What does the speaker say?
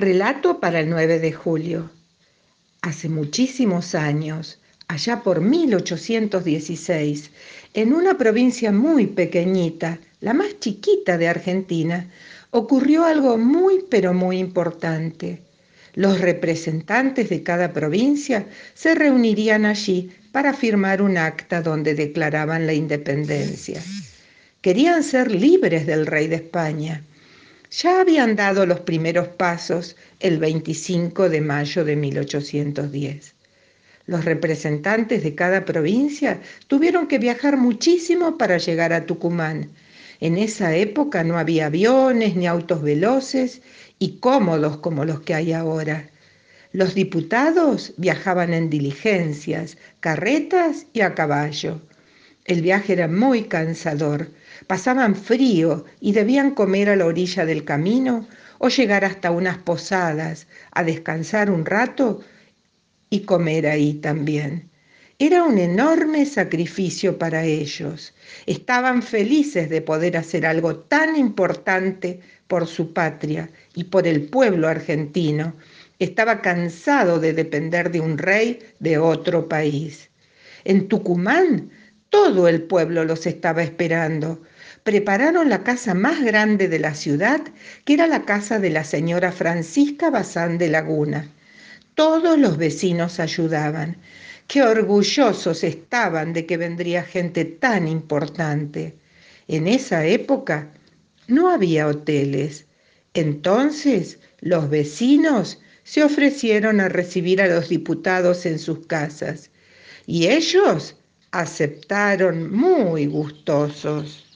Relato para el 9 de julio. Hace muchísimos años, allá por 1816, en una provincia muy pequeñita, la más chiquita de Argentina, ocurrió algo muy pero muy importante. Los representantes de cada provincia se reunirían allí para firmar un acta donde declaraban la independencia. Querían ser libres del rey de España ya habían dado los primeros pasos el 25 de mayo de 1810. Los representantes de cada provincia tuvieron que viajar muchísimo para llegar a Tucumán. En esa época no había aviones ni autos veloces y cómodos como los que hay ahora. Los diputados viajaban en diligencias, carretas y a caballo. El viaje era muy cansador. Pasaban frío y debían comer a la orilla del camino o llegar hasta unas posadas a descansar un rato y comer ahí también. Era un enorme sacrificio para ellos. Estaban felices de poder hacer algo tan importante por su patria y por el pueblo argentino. Estaba cansado de depender de un rey de otro país. En Tucumán todo el pueblo los estaba esperando. Prepararon la casa más grande de la ciudad, que era la casa de la señora Francisca Bazán de Laguna. Todos los vecinos ayudaban. Qué orgullosos estaban de que vendría gente tan importante. En esa época no había hoteles. Entonces los vecinos se ofrecieron a recibir a los diputados en sus casas y ellos aceptaron muy gustosos.